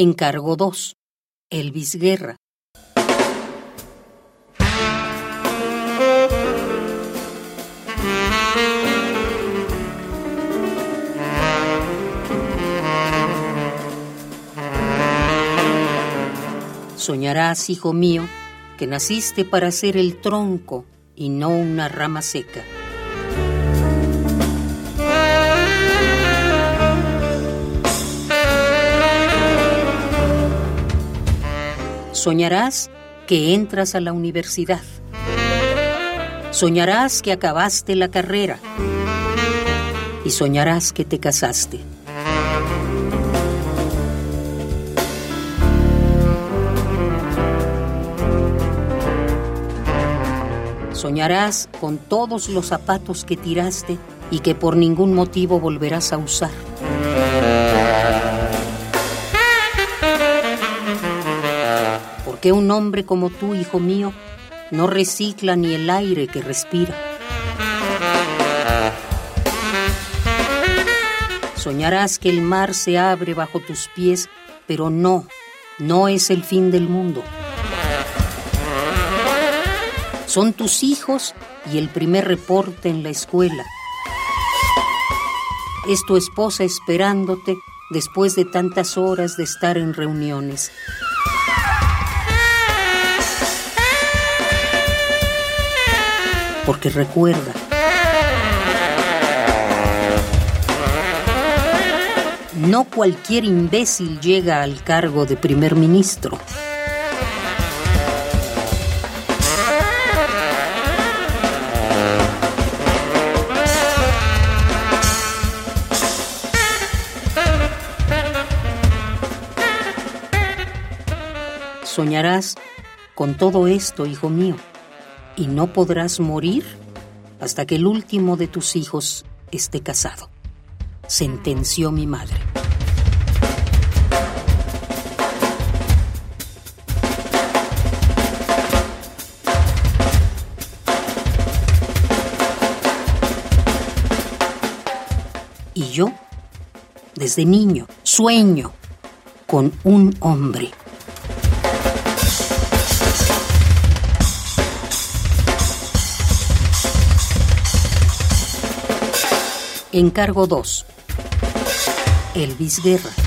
Encargo 2. Elvis Guerra. Soñarás, hijo mío, que naciste para ser el tronco y no una rama seca. Soñarás que entras a la universidad. Soñarás que acabaste la carrera. Y soñarás que te casaste. Soñarás con todos los zapatos que tiraste y que por ningún motivo volverás a usar. ¿Por qué un hombre como tú, hijo mío, no recicla ni el aire que respira? Soñarás que el mar se abre bajo tus pies, pero no, no es el fin del mundo. Son tus hijos y el primer reporte en la escuela. Es tu esposa esperándote después de tantas horas de estar en reuniones. Porque recuerda, no cualquier imbécil llega al cargo de primer ministro. Soñarás con todo esto, hijo mío y no podrás morir hasta que el último de tus hijos esté casado, sentenció mi madre. Y yo, desde niño, sueño con un hombre. Encargo 2. Elvis Guerra.